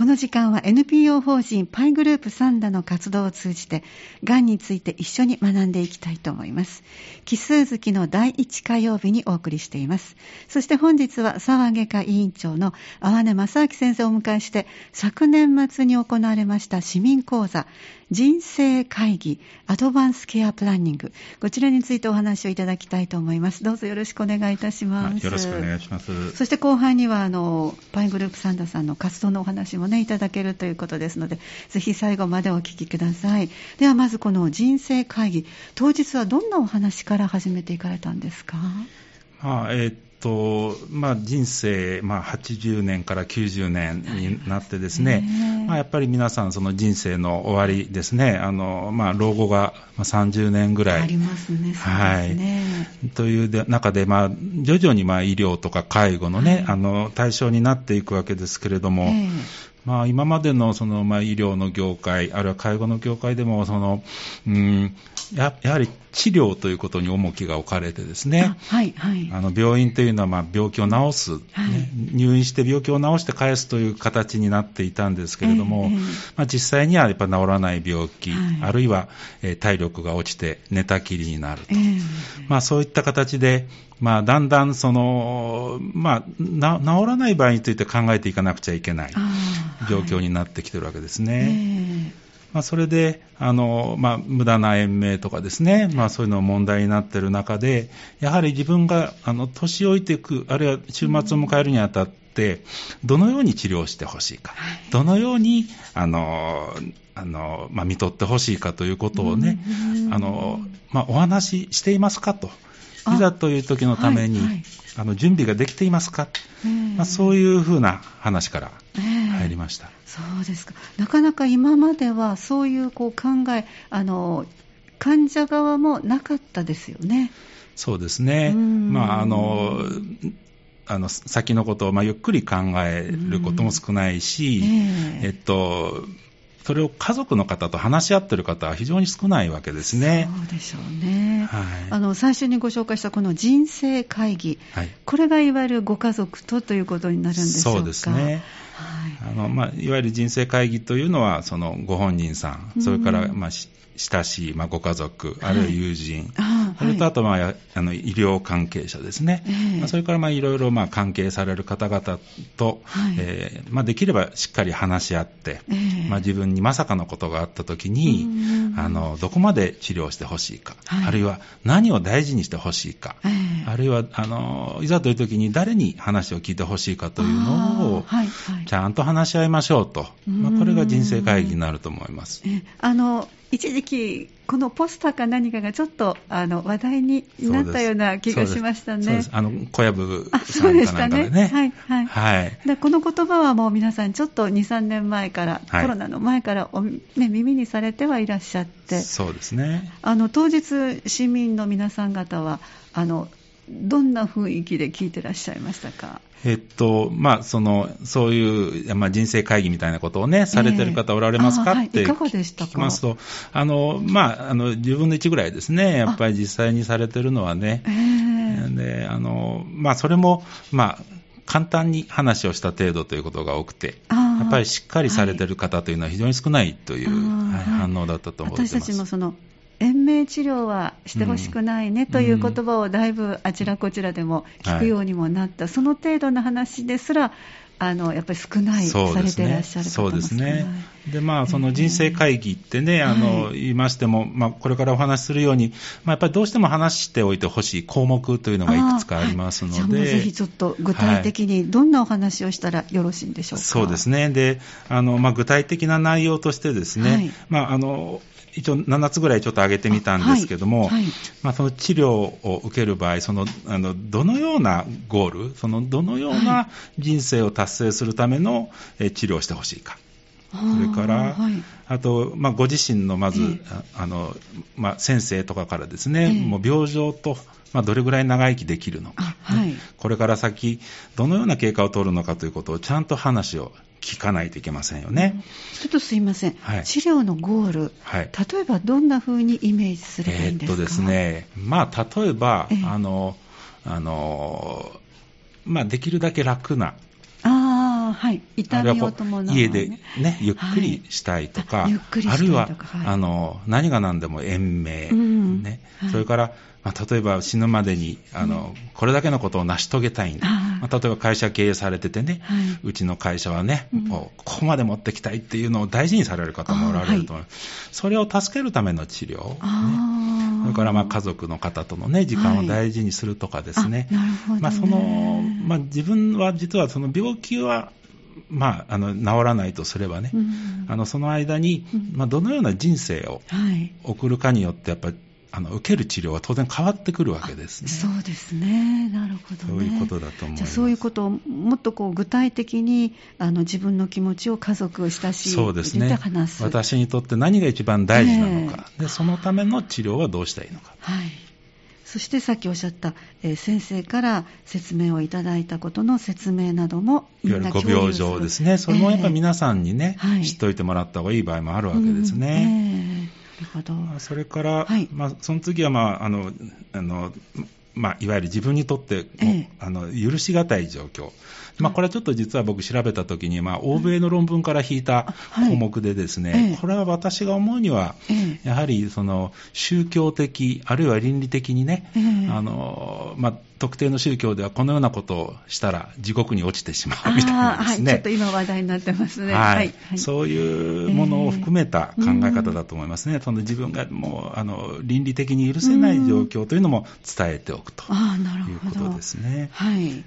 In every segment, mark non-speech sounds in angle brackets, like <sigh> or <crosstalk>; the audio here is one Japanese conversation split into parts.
この時間は NPO 法人パイグループサンダの活動を通じて、がんについて一緒に学んでいきたいと思います。奇数月の第1火曜日にお送りしています。そして本日は沢外科委員長の淡根正明先生をお迎えして、昨年末に行われました市民講座、人生会議アドバンスケアプランニングこちらについてお話をいただきたいと思いますどうぞよろしくお願いいたしますよろしくお願いしますそして後半にはあのパイグループサンダさんの活動のお話もねいただけるということですのでぜひ最後までお聞きください。ではまずこの人生会議当日はどんなお話から始めていかれたんですか？あえーとまあ、人生、まあ、80年から90年になってですね、まあ、やっぱり皆さん、その人生の終わりですね、あのまあ、老後が30年ぐらい。ありますね、はい、という中で、まあ、徐々にまあ医療とか介護のね、はい、あの対象になっていくわけですけれども、えーまあ、今までのその、まあ、医療の業界、あるいは介護の業界でもその、うんや、やはり治療ということに重きが置かれてですね、はいはい、あの病院というのはまあ病気を治す、ね、はい、入院して病気を治して返すという形になっていたんですけれども、えー、まあ、実際にはやっぱ治らない病気、はい、あるいは、えー、体力が落ちて寝たきりになると、えー、まあ、そういった形で、まあ、だんだんその、まあ、治らない場合について考えていかなくちゃいけない状況になってきてるわけですね。えーまあ、それで、あの、まあ、無駄な延命とかですね、まあ、そういうの問題になっている中で、やはり自分が、あの、年老いていく、あるいは週末を迎えるにあたって、どのように治療してほしいか、どのように、あの、あの、まあ、見とってほしいかということをね、あの、まあ、お話ししていますかと。いざという時のために、はいはい、あの準備ができていますか、まあ、そういうふうな話から入りました、えー、そうですかなかなか今まではそういうこう考えあの患者側もなかったですよね。そうですね、まああのあの先のことを、まあ、ゆっくり考えることも少ないし、えー、えっとそれを家族の方と話し合っている方は非常に少ないわけですね。そうでしょうね。はい、あの最初にご紹介したこの人生会議、はい、これがいわゆるご家族とということになるんでしょうか。そうですね。はい、あのまあ、いわゆる人生会議というのは、そのご本人さん、それから、まあ、親しい、まあ、ご家族、あるいは友人、はい、それとあと、まあ、あの医療関係者ですね、えー、まあ、それからまあいろいろまあ関係される方々と、はい、えー、まあ、できればしっかり話し合って、えー、まあ、自分にまさかのことがあったときに、あのどこまで治療してほしいか、はい、あるいは何を大事にしてほしいか、えー、あるいはあのいざというときに誰に話を聞いてほしいかというのを、はいはい、ちゃんと話し合いましょうと、まあ、これが人生会議になると思います。あの一時期、このポスターか何かがちょっとあの話題になったような気がしましたね。あの小籔さんかなんかでね。はいはい。はい、でこの言葉はもう皆さんちょっと2、3年前から、はい、コロナの前からお、ね、耳にされてはいらっしゃって。そうですね。あの当日市民の皆さん方はあのどんな雰囲気で聞いてらっしゃいましたか？えっと、まあ、その、そういう、まあ、人生会議みたいなことをね、されてる方おられますか、えー、って聞きますと、あの、まあ、あの、10分の1ぐらいですね、やっぱり実際にされてるのはね、えー、で、あの、まあ、それも、まあ、簡単に話をした程度ということが多くて、やっぱりしっかりされてる方というのは非常に少ないという、はい、反応だったと思います。私たちもその延命治療はしてほしくないねという言葉をだいぶあちらこちらでも聞くようにもなった、はい、その程度の話ですら、あのやっぱり少ない、そうですね、されていらっしゃるそうですね。で、まあ、その人生会議ってね、えー、あの、はい、言いましても、まあ、これからお話しするように、まあ、やっぱりどうしても話しておいてほしい項目というのがいくつかありますので。はい、ぜひちょっと具体的にどんなお話をしたらよろしいんでしょうか？そうですね。で、あの、まあ、具体的な内容としてですね、はい、まあ、あの、一応7つぐらいちょっと挙げてみたんですけども、はいはい、まあ、その治療を受ける場合、そのあのどのようなゴール、そのどのような人生を達成するための、え治療をしてほしいか。それから、はい、あと、まあ、ご自身のまず、えー、あのまあ、先生とかからですね、えー、もう病状と、まあ、どれぐらい長生きできるのか、ね、はい、これから先、どのような経過を取るのかということをちゃんと話を聞かないといけませんよね。ちょっとすいません、はい、治療のゴール、はい、例えばどんな風にイメージすればいいんですか、えー、っとですね、まあ、例えば、えー、あの、あの、まあ、できるだけ楽な、あはい、痛みを伴う、ね、家でね、ゆっくりしたいとか、はい、ああるいは、はい、あの、何が何でも延命、うん、ね、それから、まあ、例えば死ぬまでにあの、うん、これだけのことを成し遂げたいんだ、まあ、例えば会社経営されててね、はい、うちの会社はね、うん、ここまで持ってきたいっていうのを大事にされる方もおられると思います、それを助けるための治療、ね、それからまあ家族の方との、ね、時間を大事にするとかですね、はい、まあ、そのまあ、自分は実はその病気はまあ、あの治らないとすればね、うん、あのその間に、まあ、どのような人生を送るかによって、やっぱりあの受ける治療は当然変わってくるわけですね。そうですね。なるほど、ね、そういうことだと思います。じゃそういうことをもっとこう具体的にあの自分の気持ちを家族親しいそうですね。私にとって何が一番大事なのか、えー、でそのための治療はどうしたらいいのか。はい。そしてさっきおっしゃった、えー、先生から説明をいただいたことの説明などもいわゆる5病状ですね。それもやっぱり皆さんにね、えー、知っておいてもらった方がいい場合もあるわけですね。うんえーるほど。それから、はい、まあ、その次は、まあ、あの、あの、まあ、いわゆる自分にとって、ええ、あの許し難い状況、まあ、これはちょっと実は僕調べたときに、まあ、欧米の論文から引いた項目でですね、はいこれは私が思うには、やはりその宗教的、あるいは倫理的にね、あのまあ、特定の宗教ではこのようなことをしたら地獄に落ちてしまうみたいなですね、はい、ちょっと今話題になってますね、はい、はい、そういうものを含めた考え方だと思いますね、えー、その自分がもうあの倫理的に許せない状況というのも伝えておくということですね。はい、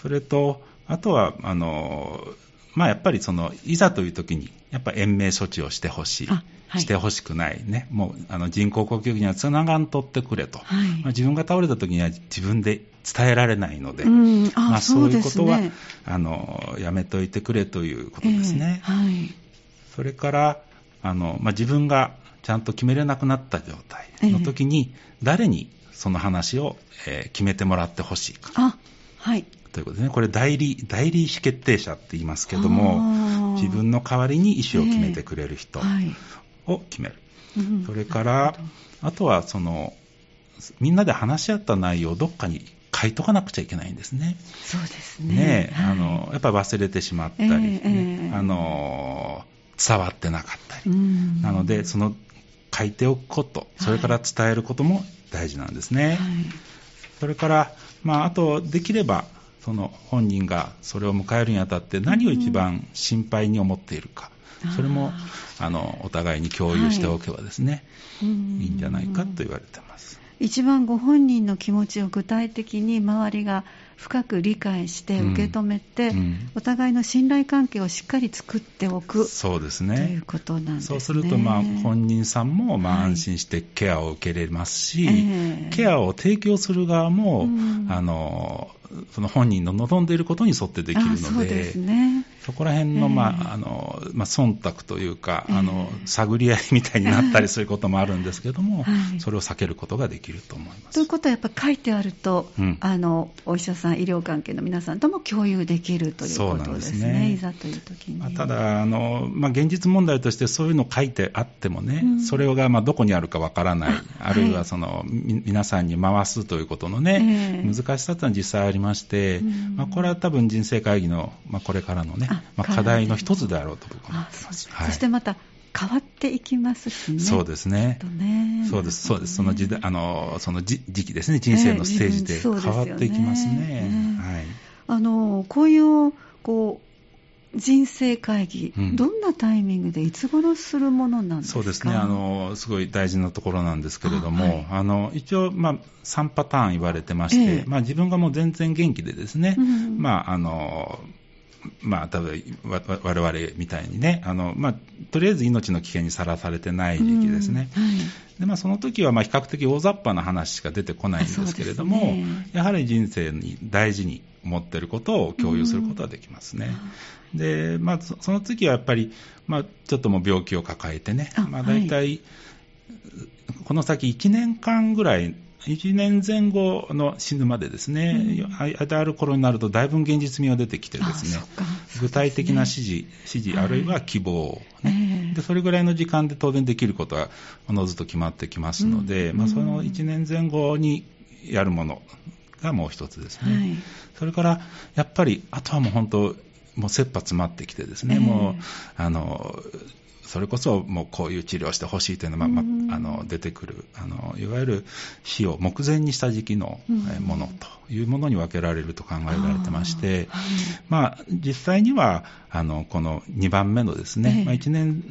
それとあとは、あの、まあ、やっぱりその、いざという時に、やっぱ延命処置をしてほしい。はい、してほしくないね。もう、あの、人工呼吸器にはつながんとってくれと。はい、まあ、自分が倒れた時には自分で伝えられないので、うん、あまあ、そういうことは、ね、あの、やめといてくれということですね。えー、はい。それから、あの、まあ、自分がちゃんと決めれなくなった状態の時に、誰にその話を、えー、決めてもらってほしいか。あ、はい。ということですね。これ代理、代理意思決定者って言いますけども、自分の代わりに意思を決めてくれる人を決める。えーはい、それから、あとはその、みんなで話し合った内容をどっかに書いとかなくちゃいけないんですね。そうですね。ね、はい、あの、やっぱり忘れてしまったり、ねえー、あの、伝わってなかったり。なので、その書いておくこと、それから伝えることも大事なんですね。はい、それから、まあ、あと、できれば、その本人がそれを迎えるにあたって何を一番心配に思っているか、うん、それもあのお互いに共有しておけばですね、はい、いいんじゃないかと言われてます。一番ご本人の気持ちを具体的に周りが深く理解して受け止めて、うん。うん、お互いの信頼関係をしっかり作っておく。そうですね。ということなんですね。そうすると、まあ、本人さんもまあ安心してケアを受けれますし、はいえ。ー、ケアを提供する側も、うん、あのその本人の望んでいることに沿ってできるので、そうですね、そこら辺の、まあ、あの、まあ、忖度というか、あの、探り合いみたいになったりすることもあるんですけども、<laughs> はい、それを避けることができると思います。ということは、やっぱ書いてあると、うん、あの、お医者さん、医療関係の皆さんとも共有できるということですね。すね。いざという時に。まあ、ただ、あの、まあ、現実問題としてそういうの書いてあってもね、うん、それが、まあ、どこにあるかわからない、あるいは、その、はい、皆さんに回すということのね、えー、難しさというのは実際ありまして、うん。まあ、これは多分人生会議の、まあ、これからのね、まあ、課題の一つであろうと僕は思ってます。そしてまた変わっていきますしね。そうですね。ね。そうです、そうです。その時代、あの、その時期ですね、人生のステージで変わっていきますね。はい。あの、こういう、こう、人生会議、うん、どんなタイミングでいつ頃するものなんですか？そうですね。あの、すごい大事なところなんですけれども、あはい、あの一応、まあ、3パターン言われてまして、えまあ、自分がもう全然元気でですね、うん、まああのまあ、多分我々みたいにねあの、まあ、とりあえず命の危険にさらされてない時期ですね、うんはい、でまあ、その時はまあ比較的大雑把な話しか出てこないんですけれども、ね、やはり人生に大事に思っていることを共有することはできますね。うん、でまあ、その次はやっぱり、まあ、ちょっともう病気を抱えてね、まあ、大体、はい、この先1年間ぐらい1年前後の死ぬまでですね、うん、ある頃になると、だいぶ現実味が出てきてですね、具体的な指示、指示、あるいは希望、ね、で、それぐらいの時間で当然できることはおのずと決まってきますので、うん、まあ、その1年前後にやるものがもう一つですね。はい、それから、やっぱり、あとはもう本当、もう切羽詰まってきてですね、えー、もうあのそれこそもうこういう治療をしてほしいというのが、ままあの出てくるあの、いわゆる死を目前にした時期のものというものに分けられると考えられてまして、まあ、実際にはあのこの2番目のですね、えー、まあ、1年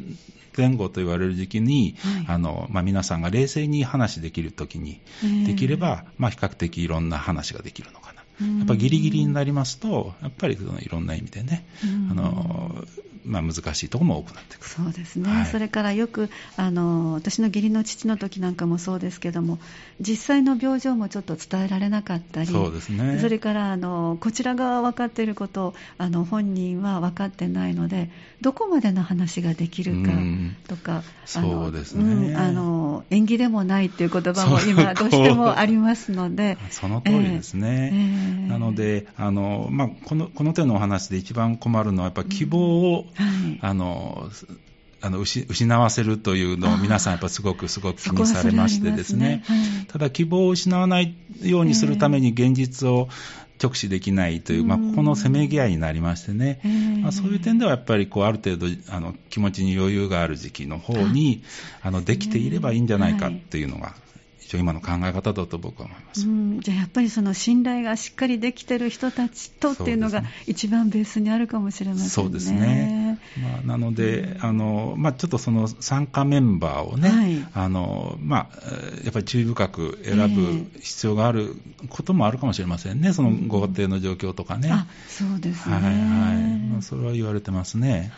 前後と言われる時期に、はい、あのまあ、皆さんが冷静に話できるときに、できれば、まあ、比較的いろんな話ができるのかな。やっぱギリギリになりますと、やっぱりそのいろんな意味でね、あのまあ、難しいところも多くなってくる。そうですね、はい、それからよくあの私の義理の父の時なんかもそうですけども実際の病状もちょっと伝えられなかったりそうです、ね、それからあのこちら側は分かっていることをあの本人は分かってないのでどこまでの話ができるかとか、そうですね、うん、あの縁起でもないっていう言葉も今どうしてもありますので <laughs> その通りですね、えー、なのであの、まあ、このこの手のお話で一番困るのはやっぱ希望を、はい、あのあの失わせるというのを皆さんやっぱすごくすごく気にされましてですね、すね。はい、ただ希望を失わないようにするために現実を直視できないという、まあ、ここのせめぎ合いになりましてね、まあ、そういう点ではやっぱりこうある程度あの気持ちに余裕がある時期の方にあのできていればいいんじゃないかっていうのが一応今の考え方だと僕は思います、うん、じゃあやっぱりその信頼がしっかりできてる人たちとっていうのが一番ベースにあるかもしれませんね。そうですね、まあ、なので、あのまあ、ちょっとその参加メンバーをね、はい、あのまあ、やっぱり注意深く選ぶ必要があることもあるかもしれませんね、そのご家庭の状況とかね。あそうですね、はいはい。まあ、それは言われてますね。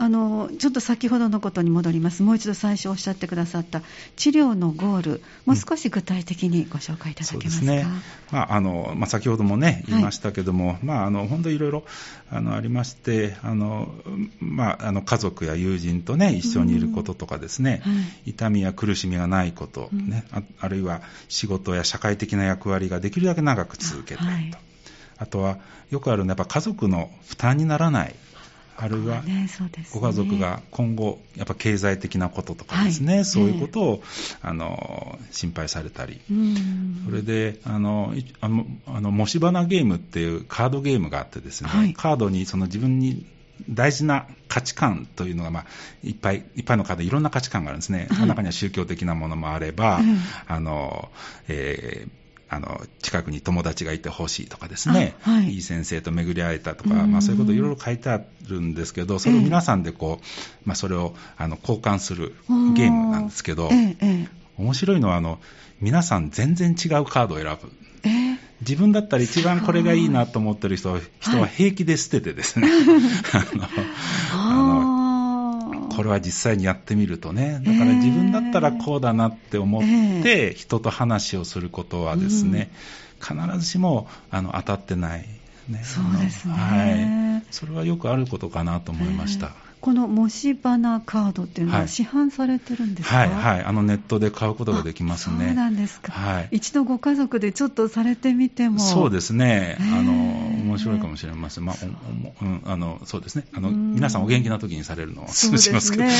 あのちょっと先ほどのことに戻ります、もう一度最初おっしゃってくださった治療のゴール、もう少し具体的にご紹介いただけますか、うん、ね。まああのまあ、先ほどもね、言いましたけども、はい、まあ、あの本当いろいろあのありまして、あのまあ、あの家族や友人とね、一緒にいることとかですね、うん。はい、痛みや苦しみがないこと、ね、ああるいは仕事や社会的な役割ができるだけ長く続けたいと。はい、あとはよくあるのはやっぱ家族の負担にならないあるいはご家族が今後、やっぱ経済的なこととかですね、はい、そういうことを、あの心配されたり、それであのあのあの模試花ゲームっていうカードゲームがあってですね、はい、カードにその自分に大事な価値観というのが、まあ、いっぱいいっぱいのカードいろんな価値観があるんですね、はい、中には宗教的なものもあれば、あのえーあの近くに友達がいてほしいとかですね、はい、いい先生と巡り会えたとか、まあ、そういうこといろいろ書いてあるんですけど、それを皆さんでこう、まあ、それをあの交換するゲームなんですけど、面白いのはあの皆さん全然違うカードを選ぶ。自分だったら一番これがいいなと思ってる人人は平気で捨ててですね、<laughs> あのこれは実際にやってみるとね、だから自分だったらこうだなって思って、人と話をすることはですね、必ずしもあの当たってない。ね、そうですね、はい。それはよくあることかなと思いました。この模試花カードっていうのは市販されてるんですか、はい、はい、あのネットで買うことができますね。そうなんですか。はい。一度ご家族でちょっとされてみても。そうですね。あの、面白いかもしれません。まあ、うん、あの、そうですね。あの、皆さんお元気な時にされるのをお勧めしますけど。ね、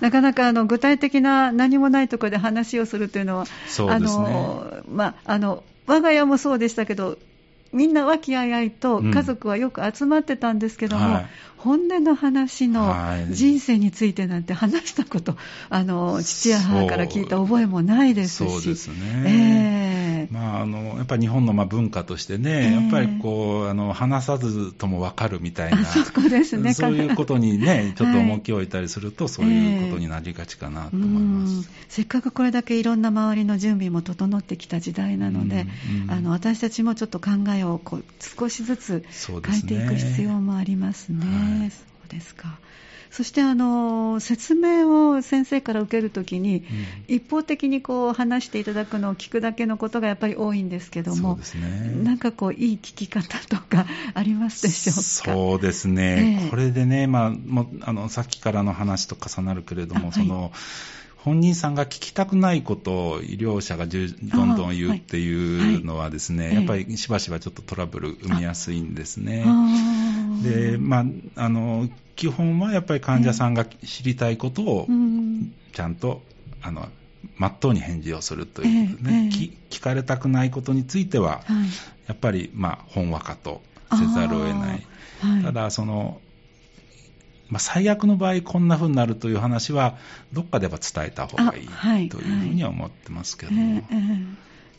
なかなかあの具体的な何もないところで話をするというのは、そうですね。あの、まあ、あの、我が家もそうでしたけど、みんな和気あいあいと家族はよく集まってたんですけども、うんはい、本音の話の人生についてなんて話したこと、あの父や母から聞いた覚えもないですし。そうですね、えーまあ、あのやっぱり日本のまあ文化としてね、やっぱりこうあの話さずとも分かるみたいな、そこですね、そういうことにね、ちょっと重きを置いたりすると、そういうことになりがちかなと思います、せっかくこれだけいろんな周りの準備も整ってきた時代なので、あの私たちもちょっと考えをこう少しずつ変えていく必要もありますね。そうですかそしてあの説明を先生から受けるときに、うん、一方的にこう話していただくのを聞くだけのことがやっぱり多いんですけども、ね、なんかこういい聞き方とか <laughs> ありますでしょうか？そうですね、えー、これでね、まあ、もあのさっきからの話と重なるけれども、その、本人さんが聞きたくないことを医療者がどんどん言うっていうのはですね、はいはい、やっぱりしばしばちょっとトラブル生みやすいんですね。で、まあ、あの、基本はやっぱり患者さんが知りたいことをちゃんと、あの、まっとうに返事をするというね、聞かれたくないことについては、はい、やっぱり、まあ、本話かとせざるを得ない。はい、ただ、その、まあ、最悪の場合、こんな風になるという話は、どっかでは伝えた方がいい、というふうには思ってますけども。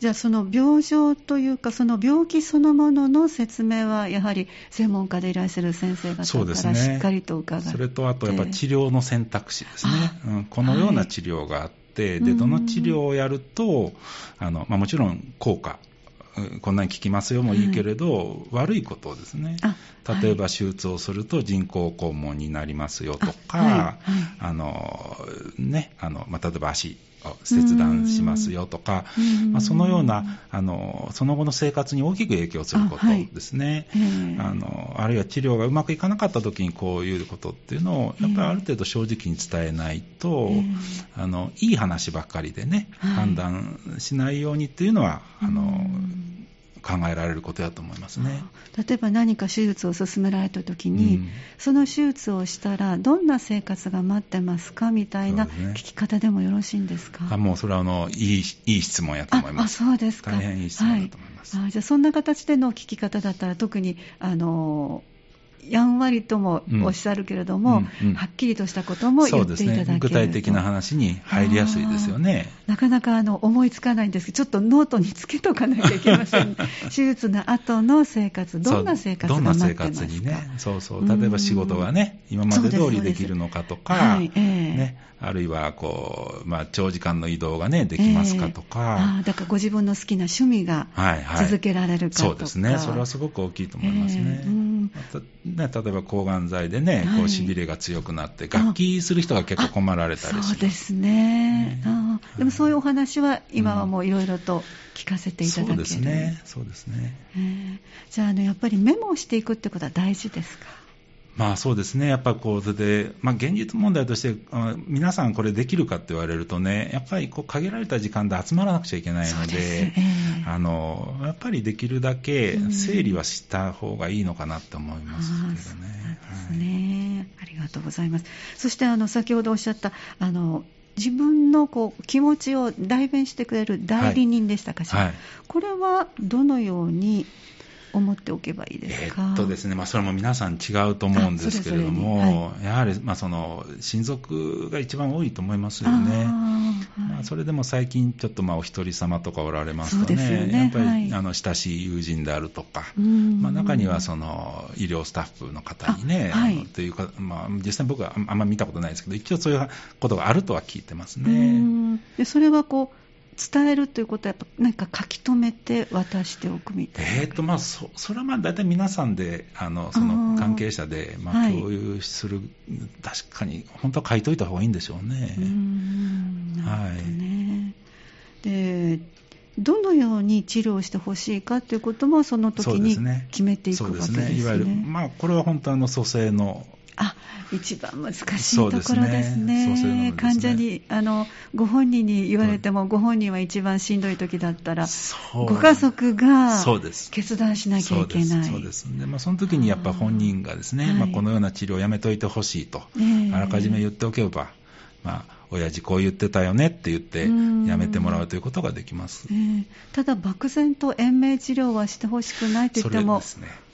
えーじゃあその病状というか、その病気そのものの説明は、やはり専門家でいらっしゃる先生方からしっかりと伺って。そ、ね,、れとあとやっぱ治療の選択肢ですね、うん、このような治療があって、はい、でどの治療をやると、あのまあ、もちろん効果こんなに効きますよもいいけれど、悪いことですね、例えば手術をすると人工肛門になりますよとか、あのねあのまあ、例えば足を切断しますよとか、まあ、そのようなあのその後の生活に大きく影響することですね、あ,、あのあるいは治療がうまくいかなかった時にこういうことっていうのをやっぱりある程度正直に伝えないと、あのいい話ばっかりでね、判断しないようにっていうのはあの考えられることやと思いますね。例えば何か手術を進められたときに、うん、その手術をしたらどんな生活が待ってますかみたいな聞き方でもよろしいんですか、ね、あもうそれはあのいいいい質問やと思います。あそうですか。大変いい質問だと思います、はい、あじゃあそんな形での聞き方だったら特にあのやんわりともおっしゃるけれども、うんうん、はっきりとしたことも言っていただけると、ね、具体的な話に入りやすいですよね。なかなかあの思いつかないんです。けど、ちょっとノートにつけとかなきゃいけません、ね、<laughs> 手術の後の生活、どんな生活が待ってますか？どんな生活にね、そうそう、例えば仕事がね、今まで通りできるのかとか、はいえー、ね、あるいはこう、まあ、長時間の移動がね、できますかとか、えー、だからご自分の好きな趣味が続けられるかとか、はいはい、そうですね、それはすごく大きいと思いますね。えーうんね、例えば抗がん剤でね、こうしびれが強くなって、楽器する人が結構困られたりそうですね、あでもそういうお話は、今はもういろいろと聞かせていただける、うん、そうですね、そうですね、えー、じゃああの、やっぱりメモをしていくってことは大事ですか？まあそうですね、やっぱこうで、まあ、現実問題として、皆さんこれできるかって言われるとね、やっぱりこう限られた時間で集まらなくちゃいけないので、でえー、あのやっぱりできるだけ整理はした方がいいのかなって思いますけどね。うん、ね、はい、ありがとうございます。そしてあの先ほどおっしゃったあの自分のこう気持ちを代弁してくれる代理人でしたかしら、はい。はい、これはどのように思っておけばいいですか、えっとですねまあ、それも皆さん違うと思うんですけれども、はい、やはり、まあ、その親族が一番多いと思いますよね。まあ、それでも最近、ちょっとまあお一人様とかおられますとね、ね。やっぱり、はい、あの親しい友人であるとか、まあ、中にはその医療スタッフの方にね、はい、というか、まあ、実際僕はあんまり見たことないですけど、一応そういうことがあるとは聞いてますね。でそれはこう伝えるということは、やっぱ何か書き留めて渡しておくみたいな。えーとまあ、そそれはまあ大体皆さんで、あのその関係者でまあ共有する、はい、確かに、本当は書いといた方がいいんでしょうね。うん。なるほどね、はい、でどのように治療してほしいかということも、その時に決めていくわけですね。そうですね。いわゆる、まあ、これは本当あの蘇生のあ一番難しいところですね、すね。患者にあの、ご本人に言われても、ご本人は一番しんどい時だったら、ご家族が決断しなきゃいけない。そうですね、まあ、その時にやっぱ本人がですね、まあ、このような治療をやめといてほしいと、あらかじめ言っておけば、まあ、親父こう言ってたよねって言って、やめてもらうということができます、え。ー、ただ、漠然と延命治療はしてほしくないと言っても、そうですね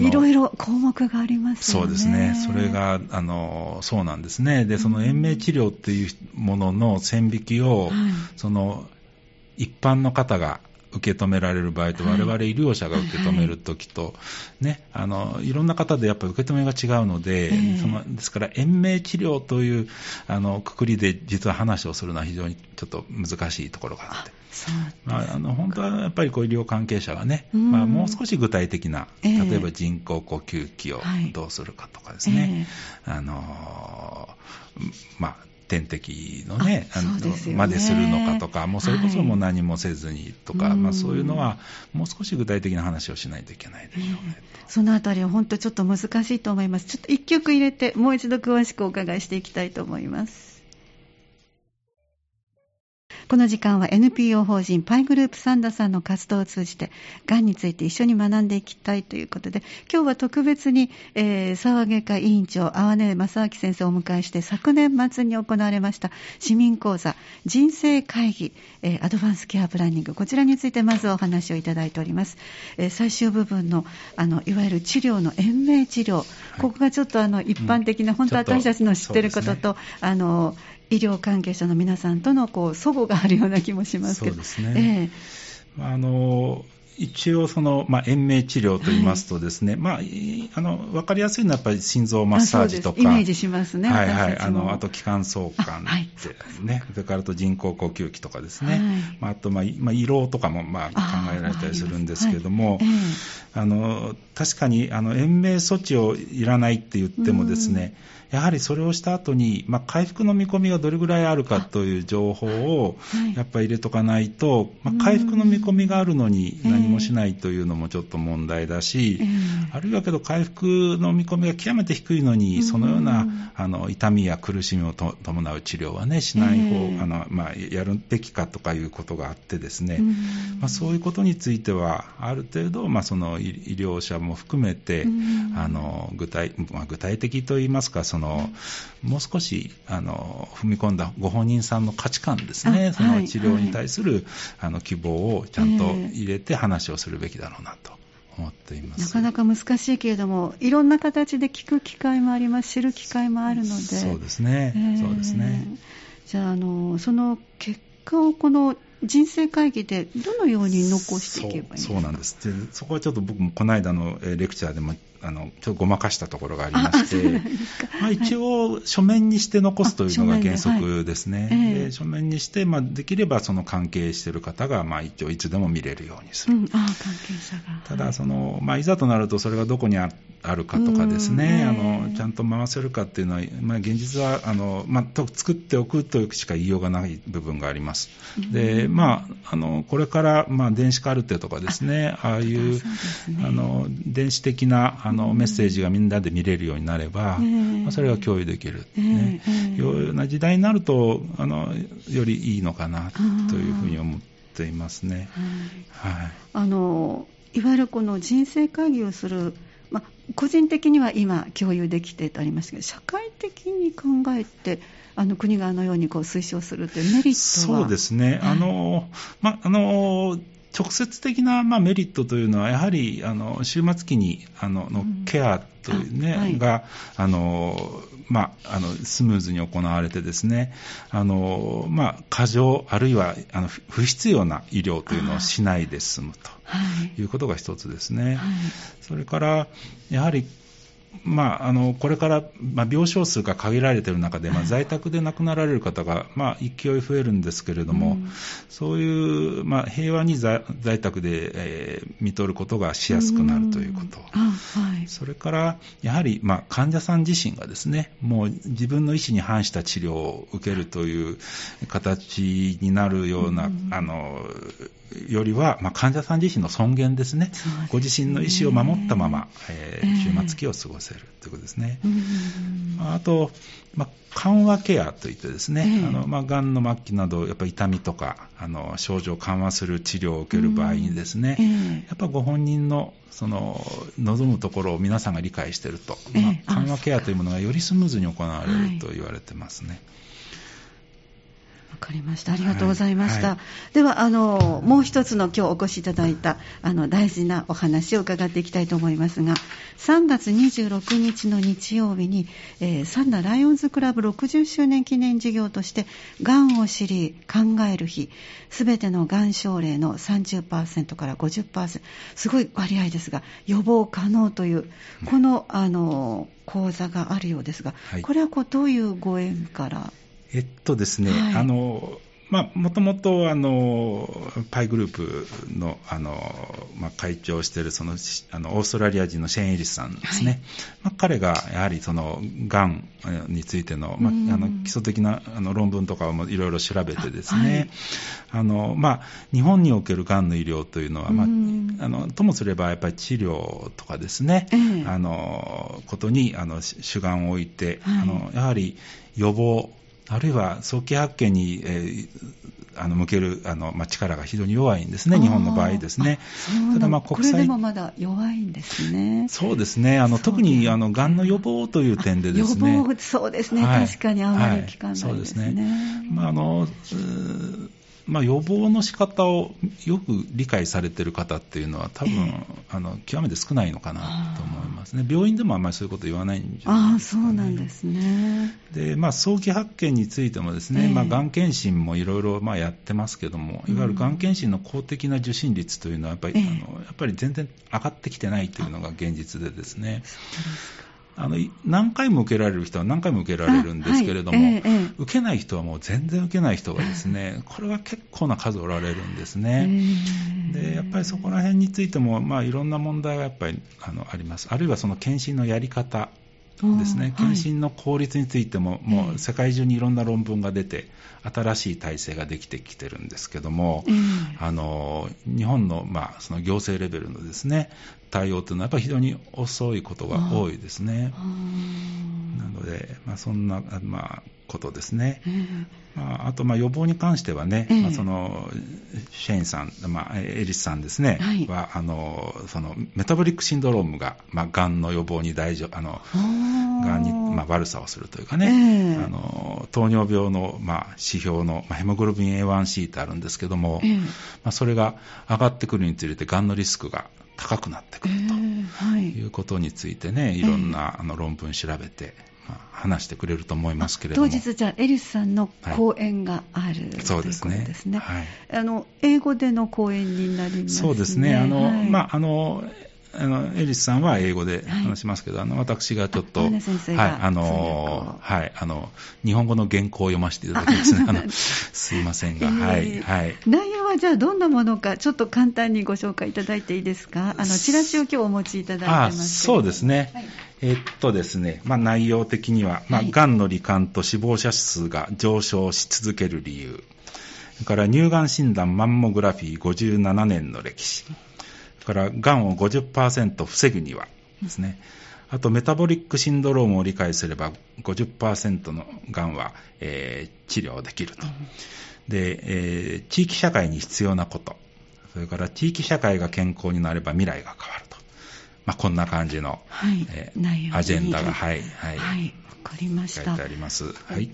いろいろ項目がありますよね。そうですね。それが、あの、そうなんですね。で、その延命治療っていうものの線引きを、その、一般の方が受け止められる場合と、我々医療者が受け止めるときと、ね、あの、いろんな方でやっぱり受け止めが違うので、そのですから、延命治療という、あの、くくりで実は話をするのは非常にちょっと難しいところがあって。まあ、あの本当はやっぱりこう医療関係者がね、まあ、もう少し具体的な、例えば人工呼吸器をどうするかとかですね、えー、あのまあ、点滴のね、あの、ね、までするのかとか、もうそれこそもう何もせずにとか、はい、まあ、そういうのは、もう少し具体的な話をしないといけないでしょうね。えー、そのあたりは本当ちょっと難しいと思います。ちょっと一曲入れて、もう一度詳しくお伺いしていきたいと思います。この時間は NPO 法人パイグループサンダさんの活動を通じて、がんについて一緒に学んでいきたいということで、今日は特別に、えー、沢外科委員長、阿根正明先生をお迎えして、昨年末に行われました市民講座、人生会議、えー、アドバンスケアプランニング、こちらについてまずお話をいただいております。えー、最終部分の、あの、いわゆる治療の延命治療、ここがちょっとあの、一般的な、うん、本当私たちの知ってることと、ね、あの、医療関係者の皆さんとのこう祖母があるような気もしますけど。そうですね。えー、あの一応その、まあ、延命治療といいますとですね、はい、まあ、あの、分かりやすいのはやっぱり心臓マッサージとか。イメージしますね。はいはい。あの、あと気管相関ってね、それからあと人工呼吸器とかですね。はい、まあ、あと、まあ、まあ、胃ろうとかも、まあ、考えられたりするんですけども、あの、確かに、あの、延命措置をいらないって言ってもですね、やはりそれをした後に、まあ、回復の見込みがどれぐらいあるかという情報をやっぱり入れとかないと、まあ、回復の見込みがあるのに何もしないというのもちょっと問題だし、あるいはけど回復の見込みが極めて低いのに、そのようなあの痛みや苦しみを伴う治療はね、しない方、あのまあ、やるべきかとかいうことがあってですね、まあ、そういうことについては、ある程度、まあ、その医療者も含めて、あの具体まあ、具体的といいますか、そのもう少しあの踏み込んだご本人さんの価値観ですね、その治療に対する、はい、あの希望をちゃんと入れて話をするべきだろうなと。思っています。なかなか難しいけれども、いろんな形で聞く機会もあります、知る機会もあるので、そうですね、えー、そうですね。じゃああの、その結果をこの人生会議でどのように残していけばいいですか？そうなんです。でそこはちょっと僕もこの間のレクチャーでもあのちょっとごまかしたところがありまして、まあ、一応、書面にして残すというのが原則ですね、はい。で書面にして、まあ、できればその関係している方が、まあ、一応いつでも見れるようにする、うん、あ関係者が。ただその、まあ、いざとなると、それがどこにあるかとかですね、あのちゃんと回せるかっていうのは、まあ、現実はあの、まあ、作っておくというしか言いようがない部分があります。でまあ、あのこれから、まあ、電子カルテとかですね、ああいう、ね、あの電子的なあのメッセージがみんなで見れるようになれば、まあ、それが共有できる、ねいうような時代になるとあのよりいいのかなというふうに思っていますね。はい、あのいわゆるこの人生会議をするまあ、個人的には今、共有できてとありますけど、社会的に考えて、あの国があのようにこう推奨するというメリットはそうですね、あのまあの直接的な、まあ、メリットというのは、やはりあの終末期にあののケアというね、うんはい、があの、まあ、あのスムーズに行われてですね、あのまあ、過剰、あるいはあの不必要な医療というのをしないで済むということが一つですね。はい、それからやはりまあ、あのこれから、まあ、病床数が限られている中で、まあ、在宅で亡くなられる方が、まあ、勢い増えるんですけれども、うん、そういう、まあ、平和に在宅で、えー、見とることがしやすくなるということ、はい、それからやはり、まあ、患者さん自身がですねもう自分の意思に反した治療を受けるという形になるような、うん、あのよりは、まあ、患者さん自身の尊厳ですね、すね。ご自身の意思を守ったまま、えー、終末期を過ごせるということですね。あと、まあ、緩和ケアといってですね、あのまあ、がんの末期など、やっぱり痛みとかあの症状を緩和する治療を受ける場合にですね、やっぱご本人のその望むところを皆さんが理解していると、まあ、緩和ケアというものがよりスムーズに行われると言われてますね。わかりました。ありがとうございました。はいはい、では、あの、もう一つの今日お越しいただいた、あの、大事なお話を伺っていきたいと思いますが、3月26日の日曜日に、えー、サンダライオンズクラブ60周年記念事業として、がんを知り、考える日、すべてのがん症例の30%から50%、すごい割合ですが、予防可能という、この、あの、講座があるようですが、はい、これはこうどういうご縁からえっとですね、はい、あの、まあ、もともと、あの、パイグループの、あの、まあ、会長をしている、その、あの、オーストラリア人のシェーン・エリスさんですね。はい、まあ、彼が、やはり、その、がんについての、まあ、あの、基礎的な、あの、論文とかもいろいろ調べてですね、あはい、あの、まあ、日本におけるがんの医療というのは、まあ、あの、ともすれば、やっぱり治療とかですね、あの、ことに、あの、主眼を置いて、あの、やはり、予防、あるいは早期発見に、えーあの向けるあの、まあ、力が非常に弱いんですね、日本の場合ですね。ただまあ国際これでもまだ弱いんですね。そうですね。あの特にあのがんの予防という点でですね。予防そうですね。はい、確かにあまり聞かないですね。はい、そうですね。まああのまあ、予防の仕方をよく理解されている方っていうのは、多分、えー、あの極めて少ないのかなと思いますね、病院でもあんまりそういうこと言わないんじゃないですか、ね、あそうなんですね。で、まあ、早期発見についても、ですね、えー、まあ、がん検診もいろいろやってますけども、いわゆるがん検診の公的な受診率というのはやっぱり、えー、あのやっぱり全然上がってきてないというのが現実でですね。そうですかあの何回も受けられる人は何回も受けられるんですけれども、はいえー、受けない人はもう全然受けない人がですね、これは結構な数おられるんですね。でやっぱりそこら辺についても、まあ、いろんな問題がやっぱりあのあります。あるいはその検診のやり方ですね、検診の効率についても、もう世界中にいろんな論文が出て、新しい体制ができてきてるんですけども、あの日本の,、まあその行政レベルのですね対応というのは、やっぱり非常に遅いことが多いですね。なので、まあ、そんな、まあ、ことですね。まあ、あと、まあ、予防に関してはね、えー、まあ、そのシェインさん、まあ、エリスさんですね、はい、はあのそのメタボリックシンドロームが、まあ、がんの予防に大丈夫、あのがんに、まあ、悪さをするというかね、えー、あの糖尿病の、まあ、指標の、まあ、ヘモグロビン A1C ってあるんですけども、えー、まあ、それが上がってくるにつれて、がんのリスクが高くなってくるということについてね、いろんなあの論文調べて、話してくれると思いますけれども。当日、じゃあ、エリスさんの講演がある、はい、そうですね。ですね、はい、あの英語での講演になりますね。そうですね。あの、はい、まああのあのエリスさんは英語で話しますけど、はい、あの私がちょっと、はい、あのはい、あの日本語の原稿を読ませていただきますね。<laughs> あのすいませんが、はい、はい。内容はじゃあどんなものかちょっと簡単にご紹介いただいていいですか？あのチラシを今日お持ちいただいてますそうですね。はいえっとですね、まあ、内容的には、まあ、がんの罹患と死亡者数が上昇し続ける理由、それから乳がん診断マンモグラフィー57年の歴史、それからがんを50%防ぐにはですね、あとメタボリックシンドロームを理解すれば50%のがんは、えー、治療できると。で、えー、地域社会に必要なこと、それから地域社会が健康になれば未来が変わる。まあ、こんな感じの、はいえー、アジェンダが、はい、はい。はい、わかりました。書いてあります。はい。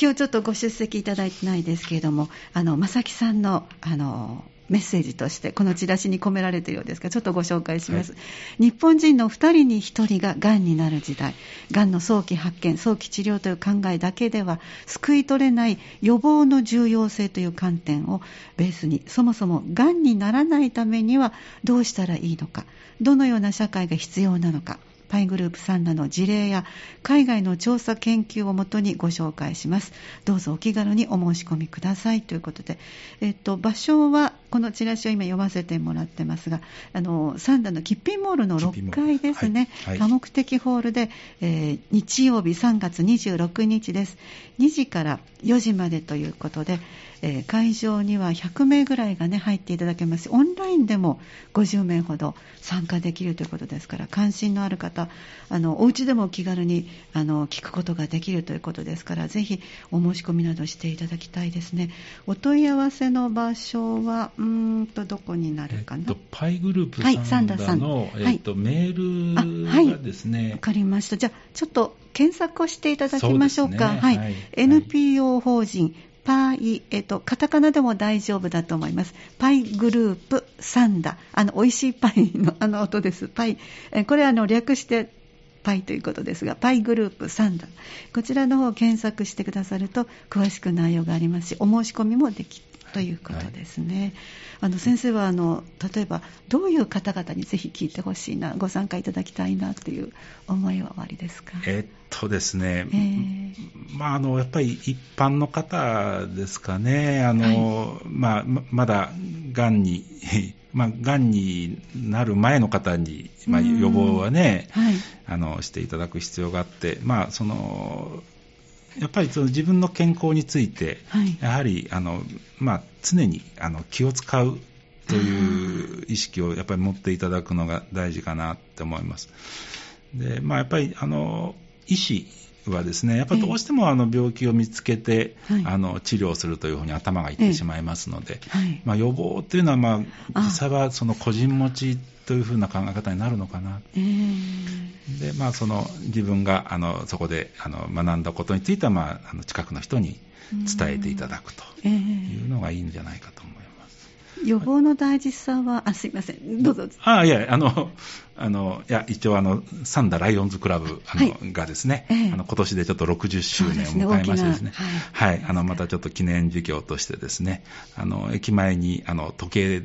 今日ちょっとご出席いただいてないですけれども、あの、正木さんの、あの、メッセージとしてこのチラシに込められているようですがちょっとご紹介します、はい、日本人の2人に1人ががんになる時代がんの早期発見早期治療という考えだけでは救い取れない予防の重要性という観点をベースにそもそもがんにならないためにはどうしたらいいのかどのような社会が必要なのかパイグループサンダの事例や海外の調査研究をもとにご紹介します。どうぞお気軽にお申し込みくださいということで、えっと、場所はこのチラシを今読ませてもらってますが、あのサンダのキッピンモールの6階ですね、はい。はい、多目的ホールで、えー、日曜日3月26日です。2時から4時までということで、えー、会場には100名ぐらいがね入っていただけます。オンラインでも50名ほど参加できるということですから関心のある方あのお家でも気軽にあの聞くことができるということですからぜひお申し込みなどしていただきたいですね。お問い合わせの場所はうんとどこになるかな、えっと、パイグループサンダの、はい、えっと、メールがですね、はい、分かりましたじゃあちょっと検索をしていただきましょうか。うね、はい、はい、NPO 法人パイ、えっと、カタカナでも大丈夫だと思います。パイグループサンダ。あの、美味しいパイのあの音です。パイ。えこれあの、略してパイということですが、パイグループサンダ。こちらの方を検索してくださると、詳しく内容がありますし、お申し込みもできということですね。はい、あの先生はあの例えばどういう方々にぜひ聞いてほしいな、ご参加いただきたいなという思いはおありですか？えっとですね、えー、まああのやっぱり一般の方ですかね。あの、はい、まあまだがんに <laughs> まあ、がんになる前の方に、まあ、予防はね、はい、あのしていただく必要があって、まあ、そのやっぱりその自分の健康について、はい、やはりあの、まあ、常にあの気を使うという意識をやっぱり持っていただくのが大事かなって思います。で、まあ、やっぱりあの医師はですね、やっぱりどうしてもあの病気を見つけて、えー、あの治療するというふうに頭がいってしまいますので、えーはい、まあ、予防というのは、まあ、実際はその個人持ちというふうな考え方になるのかな。えー、で、まあ、その自分があのそこであの学んだことについては、まあ、あの近くの人に伝えていただくというのがいいんじゃないかと思います。予防の大事さは、あ、すいません、どうぞ。あいや、あの、あの、いや、一応、あの、サンダライオンズクラブ、あの、はい、がですね、ええ、あの、今年でちょっと60周年を迎えましてですね、すねはい、はい、あの、またちょっと記念事業としてですね、あの、駅前に、あの、時計、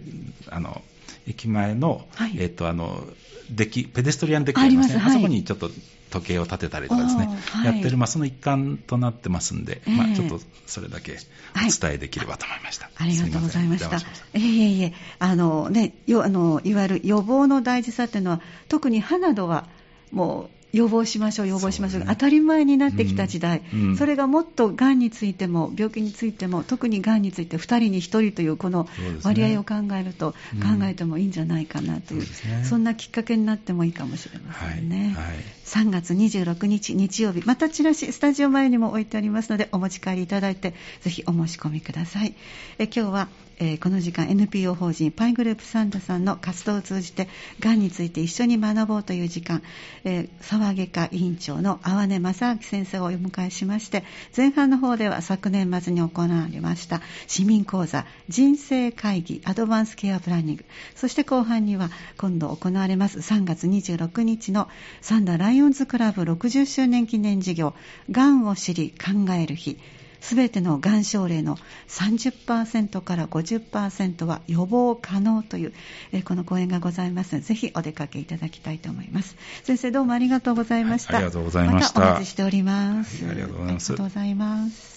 あの、駅前の、はい、えっ、と、あの、デッキ、ペデストリアンデッキありますね。あ,、あそこにちょっと時計を立てたりとかですね、はい、やってる、まあ、その一環となってます。んで、え。ー、まあ、ちょっとそれだけお伝えできればと思いました。はい、ありがとうございました。いえいえいえ、あのね、よあのいわゆる予防の大事さっていうのは、特に歯などはもう予防しましょう、予防しましょう、ね、当たり前になってきた時代、うん。うん、それがもっとがんについても、病気についても、特にがんについて2人に1人というこの割合を考えると、考えてもいいんじゃないかなという、そ、ね,、そんなきっかけになってもいいかもしれませんね。はい。はい、3月26日日曜日、またチラシ、スタジオ前にも置いてありますので、お持ち帰りいただいて、ぜひお申し込みください。え今日はえー、この時間 NPO 法人パイグループサンタさんの活動を通じてがんについて一緒に学ぼうという時間、えー、沢外科委員長の阿波根正明先生をお迎えしまして前半の方では昨年末に行われました市民講座人生会議アドバンスケアプランニング。そして後半には今度行われます3月26日のサンダーライオンズクラブ60周年記念事業がんを知り考える日。すべてのがん症例の30%から50%は予防可能という、えこの講演がございますので、ぜひお出かけいただきたいと思います。先生どうもありがとうございました。はい、ありがとうございました。またお待ちしております。はい、ありがとうございます。ありがとうございます。